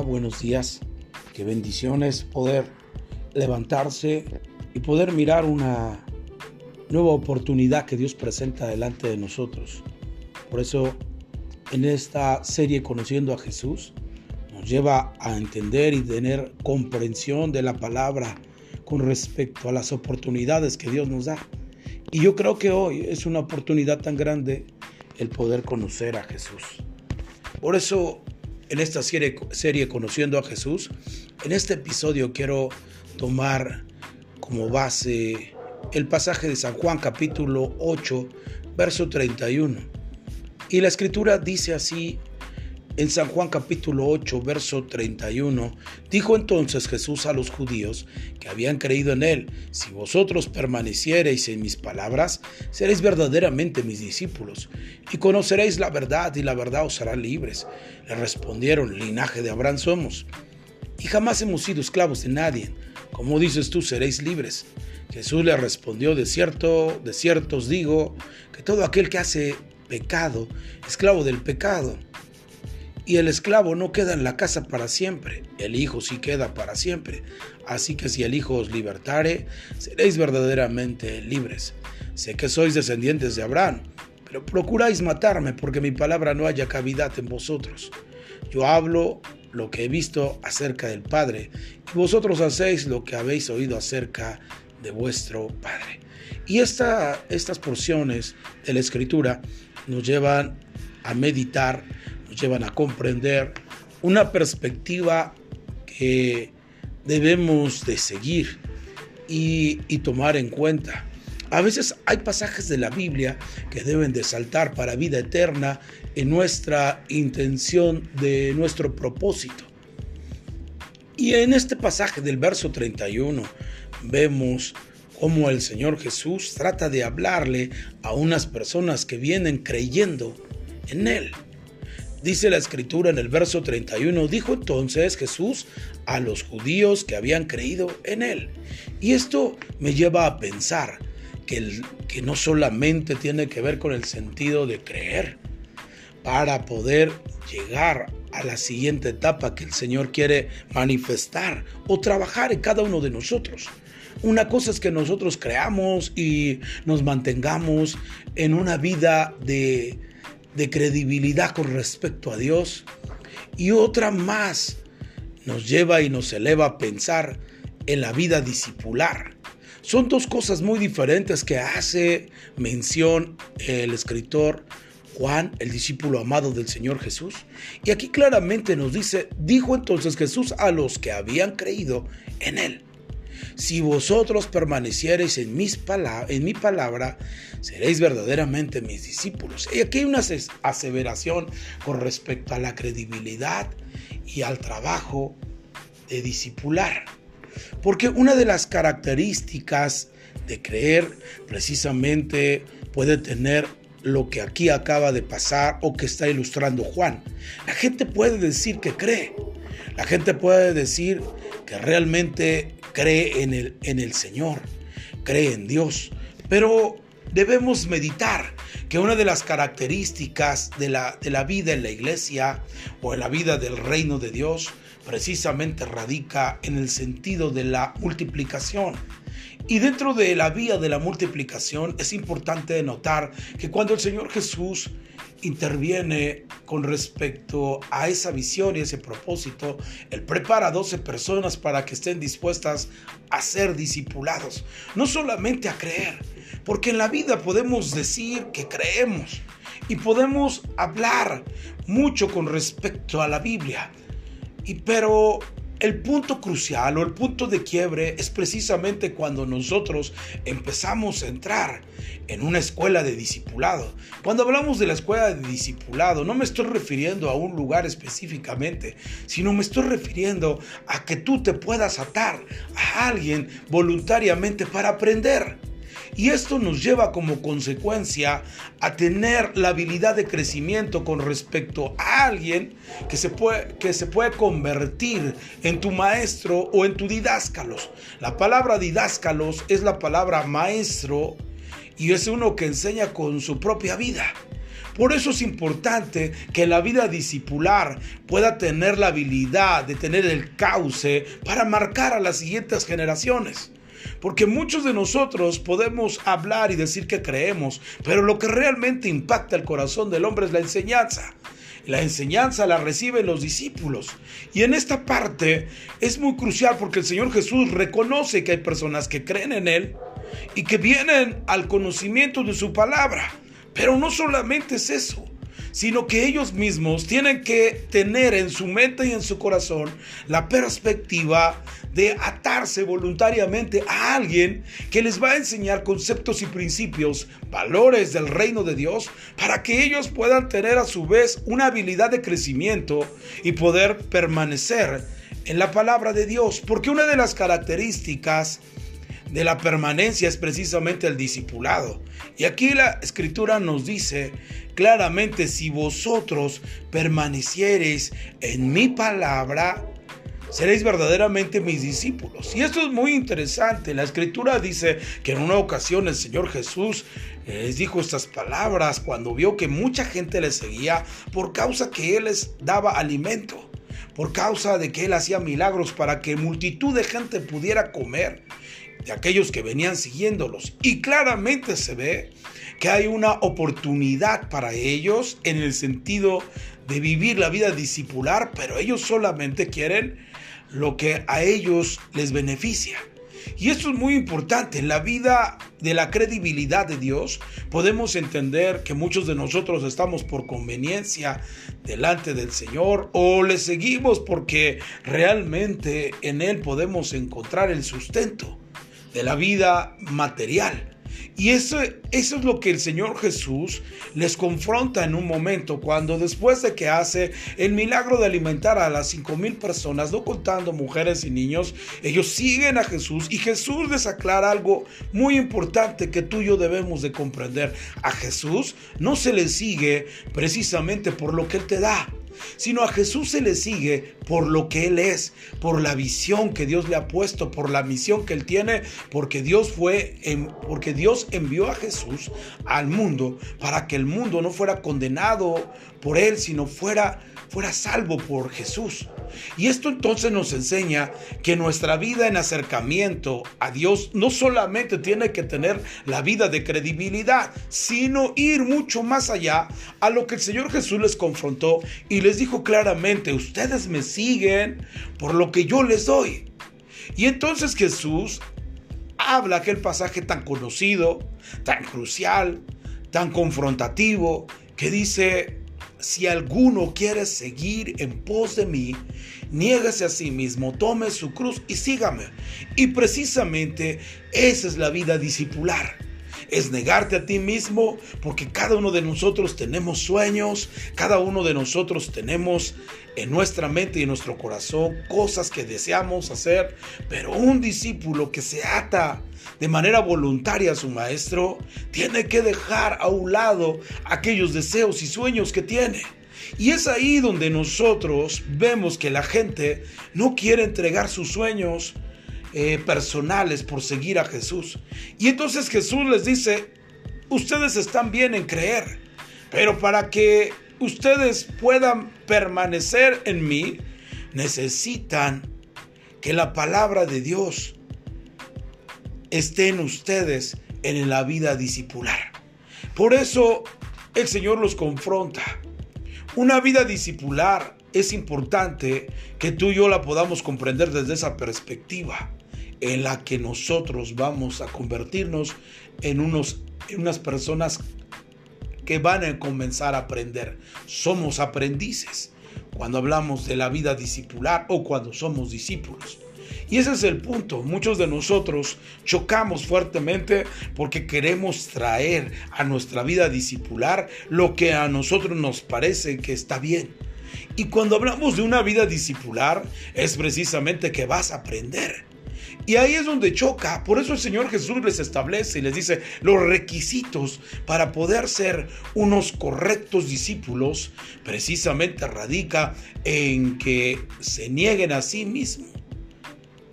Buenos días. Qué bendiciones poder levantarse y poder mirar una nueva oportunidad que Dios presenta delante de nosotros. Por eso, en esta serie Conociendo a Jesús, nos lleva a entender y tener comprensión de la palabra con respecto a las oportunidades que Dios nos da. Y yo creo que hoy es una oportunidad tan grande el poder conocer a Jesús. Por eso en esta serie, serie Conociendo a Jesús, en este episodio quiero tomar como base el pasaje de San Juan capítulo 8, verso 31. Y la escritura dice así en San Juan capítulo 8, verso 31, dijo entonces Jesús a los judíos que habían creído en él, si vosotros permaneciereis en mis palabras, seréis verdaderamente mis discípulos, y conoceréis la verdad, y la verdad os hará libres. Le respondieron, linaje de Abraham somos, y jamás hemos sido esclavos de nadie. Como dices tú, seréis libres. Jesús le respondió, de cierto, de cierto os digo, que todo aquel que hace pecado, esclavo del pecado, y el esclavo no queda en la casa para siempre, el Hijo sí queda para siempre. Así que si el Hijo os libertare, seréis verdaderamente libres. Sé que sois descendientes de Abraham, pero procuráis matarme porque mi palabra no haya cavidad en vosotros. Yo hablo lo que he visto acerca del Padre, y vosotros hacéis lo que habéis oído acerca de vuestro Padre. Y esta, estas porciones de la Escritura nos llevan a meditar llevan a comprender una perspectiva que debemos de seguir y, y tomar en cuenta. A veces hay pasajes de la Biblia que deben de saltar para vida eterna en nuestra intención de nuestro propósito. Y en este pasaje del verso 31 vemos cómo el Señor Jesús trata de hablarle a unas personas que vienen creyendo en Él. Dice la escritura en el verso 31, dijo entonces Jesús a los judíos que habían creído en él. Y esto me lleva a pensar que, que no solamente tiene que ver con el sentido de creer, para poder llegar a la siguiente etapa que el Señor quiere manifestar o trabajar en cada uno de nosotros. Una cosa es que nosotros creamos y nos mantengamos en una vida de de credibilidad con respecto a Dios y otra más nos lleva y nos eleva a pensar en la vida discipular. Son dos cosas muy diferentes que hace mención el escritor Juan, el discípulo amado del Señor Jesús. Y aquí claramente nos dice, dijo entonces Jesús a los que habían creído en él si vosotros permaneciereis en, mis en mi palabra, seréis verdaderamente mis discípulos. Y aquí hay una aseveración con respecto a la credibilidad y al trabajo de discipular. Porque una de las características de creer precisamente puede tener lo que aquí acaba de pasar o que está ilustrando Juan. La gente puede decir que cree. La gente puede decir que realmente cree en el, en el Señor, cree en Dios. Pero debemos meditar que una de las características de la, de la vida en la iglesia o en la vida del reino de Dios precisamente radica en el sentido de la multiplicación. Y dentro de la vía de la multiplicación es importante notar que cuando el Señor Jesús interviene con respecto a esa visión y ese propósito. Él prepara a 12 personas para que estén dispuestas a ser discipulados, no solamente a creer, porque en la vida podemos decir que creemos y podemos hablar mucho con respecto a la Biblia. Y pero el punto crucial o el punto de quiebre es precisamente cuando nosotros empezamos a entrar en una escuela de discipulado. Cuando hablamos de la escuela de discipulado, no me estoy refiriendo a un lugar específicamente, sino me estoy refiriendo a que tú te puedas atar a alguien voluntariamente para aprender. Y esto nos lleva como consecuencia a tener la habilidad de crecimiento con respecto a alguien que se puede, que se puede convertir en tu maestro o en tu didáscalos. La palabra didáscalos es la palabra maestro y es uno que enseña con su propia vida. Por eso es importante que la vida discipular pueda tener la habilidad de tener el cauce para marcar a las siguientes generaciones. Porque muchos de nosotros podemos hablar y decir que creemos, pero lo que realmente impacta el corazón del hombre es la enseñanza. La enseñanza la reciben los discípulos. Y en esta parte es muy crucial porque el Señor Jesús reconoce que hay personas que creen en Él y que vienen al conocimiento de su palabra. Pero no solamente es eso sino que ellos mismos tienen que tener en su mente y en su corazón la perspectiva de atarse voluntariamente a alguien que les va a enseñar conceptos y principios, valores del reino de Dios, para que ellos puedan tener a su vez una habilidad de crecimiento y poder permanecer en la palabra de Dios. Porque una de las características de la permanencia es precisamente el discipulado. Y aquí la escritura nos dice claramente, si vosotros permaneciereis en mi palabra, seréis verdaderamente mis discípulos. Y esto es muy interesante. La escritura dice que en una ocasión el Señor Jesús les dijo estas palabras cuando vio que mucha gente le seguía por causa que Él les daba alimento, por causa de que Él hacía milagros para que multitud de gente pudiera comer de aquellos que venían siguiéndolos. Y claramente se ve que hay una oportunidad para ellos en el sentido de vivir la vida discipular, pero ellos solamente quieren lo que a ellos les beneficia. Y esto es muy importante. En la vida de la credibilidad de Dios podemos entender que muchos de nosotros estamos por conveniencia delante del Señor o le seguimos porque realmente en Él podemos encontrar el sustento de la vida material. Y eso, eso es lo que el Señor Jesús les confronta en un momento cuando después de que hace el milagro de alimentar a las cinco mil personas, no contando mujeres y niños, ellos siguen a Jesús y Jesús les aclara algo muy importante que tú y yo debemos de comprender. A Jesús no se le sigue precisamente por lo que Él te da sino a Jesús se le sigue por lo que Él es, por la visión que Dios le ha puesto, por la misión que Él tiene, porque Dios fue, porque Dios envió a Jesús al mundo para que el mundo no fuera condenado por Él, sino fuera fuera salvo por Jesús. Y esto entonces nos enseña que nuestra vida en acercamiento a Dios no solamente tiene que tener la vida de credibilidad, sino ir mucho más allá a lo que el Señor Jesús les confrontó y les dijo claramente, ustedes me siguen por lo que yo les doy. Y entonces Jesús habla aquel pasaje tan conocido, tan crucial, tan confrontativo, que dice, si alguno quiere seguir en pos de mí, niégase a sí mismo, tome su cruz y sígame. Y precisamente esa es la vida discipular. Es negarte a ti mismo porque cada uno de nosotros tenemos sueños, cada uno de nosotros tenemos en nuestra mente y en nuestro corazón cosas que deseamos hacer, pero un discípulo que se ata de manera voluntaria a su maestro tiene que dejar a un lado aquellos deseos y sueños que tiene. Y es ahí donde nosotros vemos que la gente no quiere entregar sus sueños eh, personales por seguir a Jesús. Y entonces Jesús les dice, ustedes están bien en creer, pero para que ustedes puedan permanecer en mí, necesitan que la palabra de Dios esté en ustedes en la vida discipular. Por eso el Señor los confronta. Una vida discipular es importante que tú y yo la podamos comprender desde esa perspectiva en la que nosotros vamos a convertirnos en, unos, en unas personas que van a comenzar a aprender. Somos aprendices cuando hablamos de la vida discipular o cuando somos discípulos. Y ese es el punto. Muchos de nosotros chocamos fuertemente porque queremos traer a nuestra vida discipular lo que a nosotros nos parece que está bien. Y cuando hablamos de una vida discipular es precisamente que vas a aprender. Y ahí es donde choca. Por eso el Señor Jesús les establece y les dice los requisitos para poder ser unos correctos discípulos. Precisamente radica en que se nieguen a sí mismos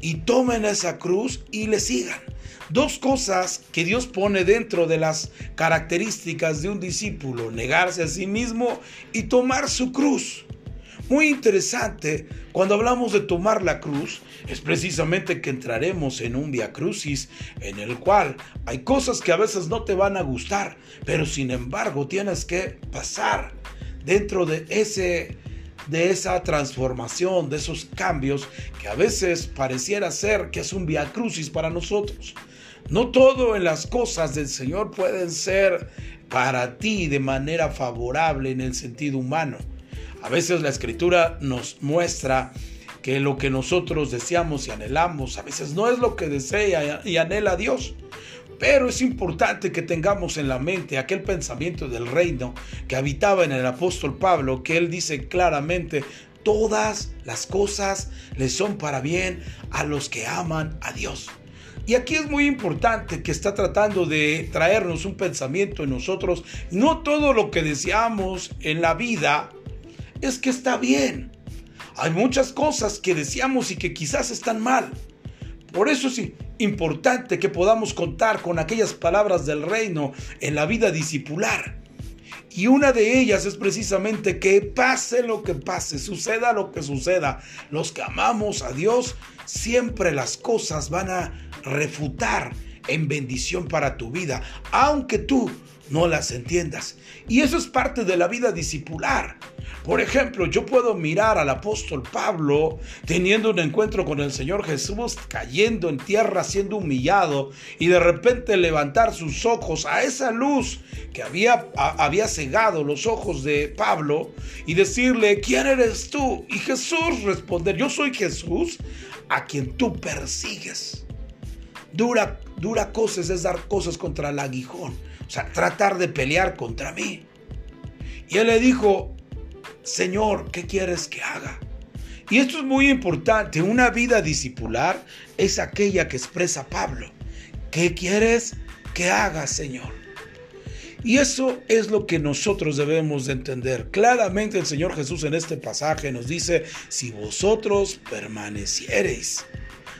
y tomen esa cruz y le sigan. dos cosas que Dios pone dentro de las características de un discípulo, negarse a sí mismo y tomar su cruz. Muy interesante, cuando hablamos de tomar la cruz, es precisamente que entraremos en un via crucis en el cual hay cosas que a veces no te van a gustar, pero sin embargo tienes que pasar dentro de ese de esa transformación, de esos cambios que a veces pareciera ser que es un via crucis para nosotros. No todo en las cosas del Señor pueden ser para ti de manera favorable en el sentido humano. A veces la escritura nos muestra que lo que nosotros deseamos y anhelamos a veces no es lo que desea y anhela Dios. Pero es importante que tengamos en la mente aquel pensamiento del reino que habitaba en el apóstol Pablo, que él dice claramente, todas las cosas le son para bien a los que aman a Dios. Y aquí es muy importante que está tratando de traernos un pensamiento en nosotros. No todo lo que deseamos en la vida es que está bien. Hay muchas cosas que deseamos y que quizás están mal. Por eso es importante que podamos contar con aquellas palabras del reino en la vida discipular. Y una de ellas es precisamente que pase lo que pase, suceda lo que suceda, los que amamos a Dios, siempre las cosas van a refutar en bendición para tu vida, aunque tú no las entiendas. Y eso es parte de la vida discipular. Por ejemplo, yo puedo mirar al apóstol Pablo teniendo un encuentro con el Señor Jesús, cayendo en tierra, siendo humillado, y de repente levantar sus ojos a esa luz que había, había cegado los ojos de Pablo y decirle, ¿quién eres tú? Y Jesús responder, yo soy Jesús a quien tú persigues. Dura, dura cosas es dar cosas contra el aguijón, o sea, tratar de pelear contra mí. Y él le dijo, Señor, ¿qué quieres que haga? Y esto es muy importante. Una vida discipular es aquella que expresa Pablo. ¿Qué quieres que haga, Señor? Y eso es lo que nosotros debemos de entender. Claramente el Señor Jesús en este pasaje nos dice, si vosotros permaneciereis.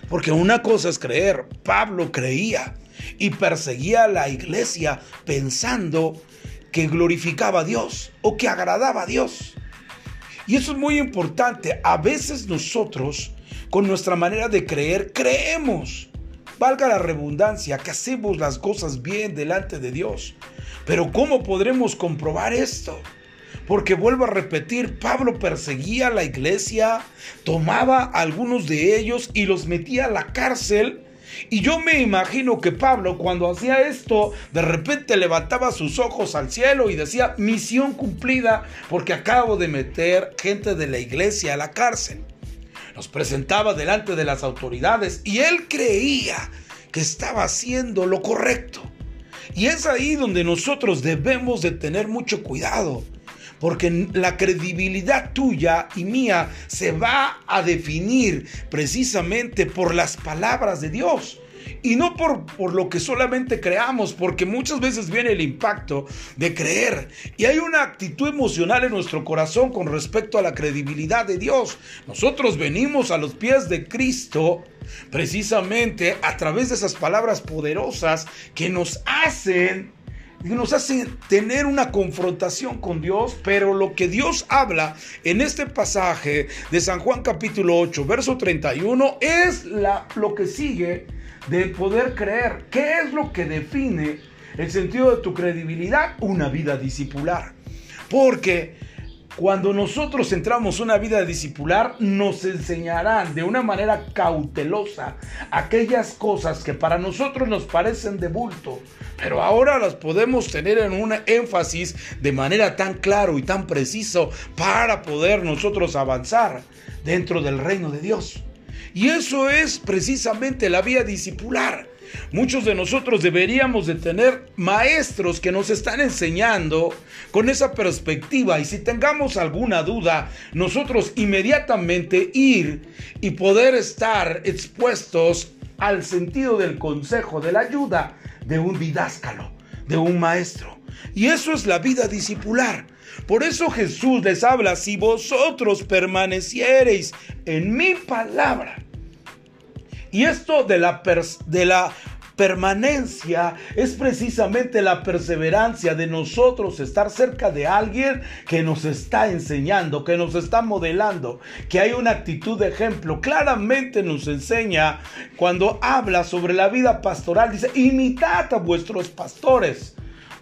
Porque una cosa es creer, Pablo creía y perseguía a la iglesia pensando que glorificaba a Dios o que agradaba a Dios. Y eso es muy importante. A veces nosotros, con nuestra manera de creer, creemos, valga la redundancia, que hacemos las cosas bien delante de Dios. Pero ¿cómo podremos comprobar esto? Porque vuelvo a repetir, Pablo perseguía a la iglesia, tomaba a algunos de ellos y los metía a la cárcel y yo me imagino que Pablo cuando hacía esto, de repente levantaba sus ojos al cielo y decía, misión cumplida porque acabo de meter gente de la iglesia a la cárcel. Nos presentaba delante de las autoridades y él creía que estaba haciendo lo correcto. Y es ahí donde nosotros debemos de tener mucho cuidado porque la credibilidad tuya y mía se va a definir precisamente por las palabras de Dios. Y no por, por, lo que solamente creamos, porque muchas veces viene el impacto de creer. Y hay una actitud emocional en nuestro corazón con respecto a la credibilidad de Dios. Nosotros venimos a los pies de Cristo precisamente a través de esas palabras poderosas que nos hacen nos hace tener una confrontación con Dios, pero lo que Dios habla en este pasaje de San Juan capítulo 8, verso 31, es lo que sigue de poder creer. ¿Qué es lo que define el sentido de tu credibilidad? Una vida discipular. Porque cuando nosotros entramos una vida discipular, nos enseñarán de una manera cautelosa aquellas cosas que para nosotros nos parecen de bulto, pero ahora las podemos tener en un énfasis de manera tan claro y tan preciso para poder nosotros avanzar dentro del reino de Dios. Y eso es precisamente la vía discipular. Muchos de nosotros deberíamos de tener maestros que nos están enseñando con esa perspectiva y si tengamos alguna duda, nosotros inmediatamente ir y poder estar expuestos al sentido del consejo, de la ayuda de un didáscalo, de un maestro. Y eso es la vida discipular. Por eso Jesús les habla, si vosotros permaneciereis en mi palabra. Y esto de la, de la permanencia es precisamente la perseverancia de nosotros estar cerca de alguien que nos está enseñando, que nos está modelando, que hay una actitud de ejemplo. Claramente nos enseña cuando habla sobre la vida pastoral, dice, imitad a vuestros pastores,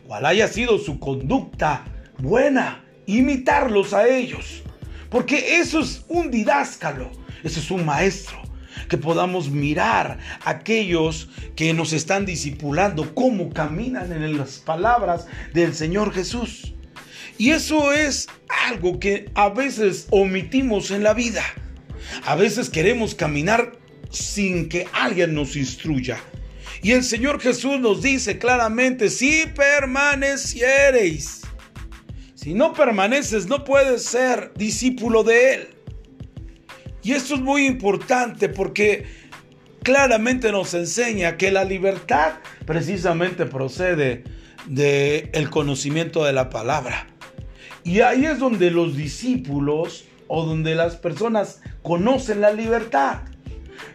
cual haya sido su conducta buena, imitarlos a ellos. Porque eso es un didáscalo, eso es un maestro que podamos mirar a aquellos que nos están discipulando, cómo caminan en las palabras del Señor Jesús. Y eso es algo que a veces omitimos en la vida. A veces queremos caminar sin que alguien nos instruya. Y el Señor Jesús nos dice claramente, si permaneciereis. Si no permaneces, no puedes ser discípulo de Él. Y esto es muy importante porque claramente nos enseña que la libertad precisamente procede del el conocimiento de la palabra. Y ahí es donde los discípulos o donde las personas conocen la libertad.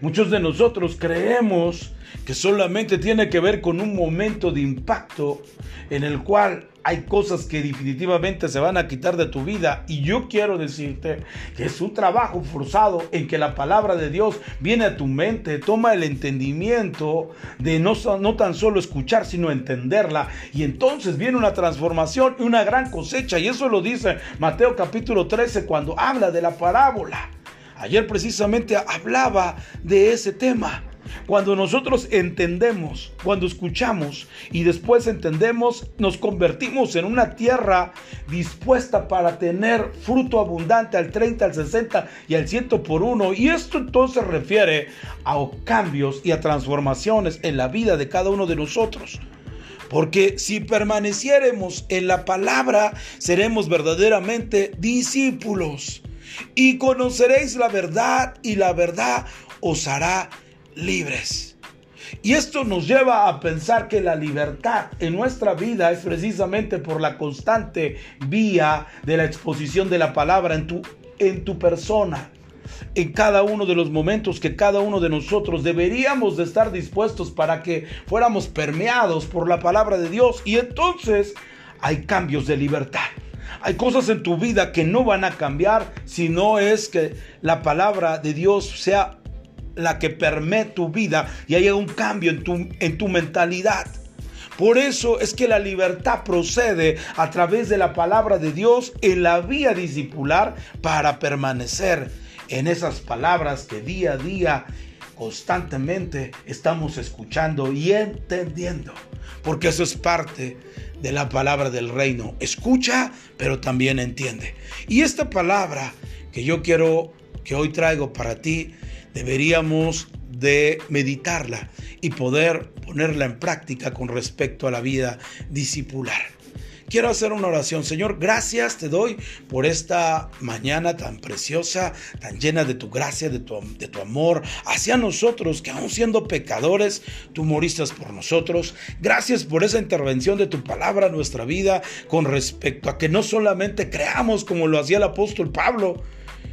Muchos de nosotros creemos que solamente tiene que ver con un momento de impacto en el cual hay cosas que definitivamente se van a quitar de tu vida y yo quiero decirte que es un trabajo forzado en que la palabra de Dios viene a tu mente, toma el entendimiento de no, tan solo escuchar sino entenderla y entonces viene una transformación y una gran cosecha y eso lo dice Mateo capítulo 13 cuando habla de la parábola. Ayer precisamente hablaba de ese tema. Cuando nosotros entendemos, cuando escuchamos y después entendemos, nos convertimos en una tierra dispuesta para tener fruto abundante al 30, al 60 y al 100 por uno. Y esto entonces refiere a cambios y a transformaciones en la vida de cada uno de nosotros. Porque si permaneciéremos en la palabra, seremos verdaderamente discípulos. Y conoceréis la verdad y la verdad os hará libres. Y esto nos lleva a pensar que la libertad en nuestra vida es precisamente por la constante vía de la exposición de la palabra en tu, en tu persona. En cada uno de los momentos que cada uno de nosotros deberíamos de estar dispuestos para que fuéramos permeados por la palabra de Dios. Y entonces hay cambios de libertad. Hay cosas en tu vida que no van a cambiar si no es que la palabra de Dios sea la que permee tu vida y haya un cambio en tu, en tu mentalidad. Por eso es que la libertad procede a través de la palabra de Dios en la vía discipular para permanecer en esas palabras que día a día constantemente estamos escuchando y entendiendo. Porque eso es parte de la palabra del reino. Escucha, pero también entiende. Y esta palabra que yo quiero que hoy traigo para ti deberíamos de meditarla y poder ponerla en práctica con respecto a la vida discipular. Quiero hacer una oración. Señor, gracias te doy por esta mañana tan preciosa, tan llena de tu gracia, de tu, de tu amor hacia nosotros, que aún siendo pecadores, tú moriste por nosotros. Gracias por esa intervención de tu palabra en nuestra vida con respecto a que no solamente creamos como lo hacía el apóstol Pablo,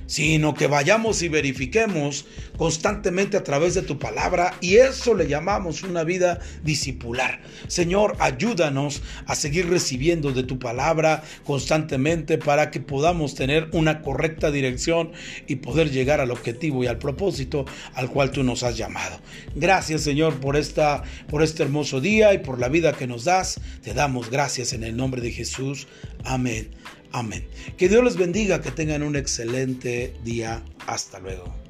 sino que vayamos y verifiquemos constantemente a través de tu palabra y eso le llamamos una vida discipular. Señor, ayúdanos a seguir recibiendo de tu palabra constantemente para que podamos tener una correcta dirección y poder llegar al objetivo y al propósito al cual tú nos has llamado. Gracias, Señor, por esta por este hermoso día y por la vida que nos das. Te damos gracias en el nombre de Jesús. Amén. Amén. Que Dios les bendiga, que tengan un excelente día. Hasta luego.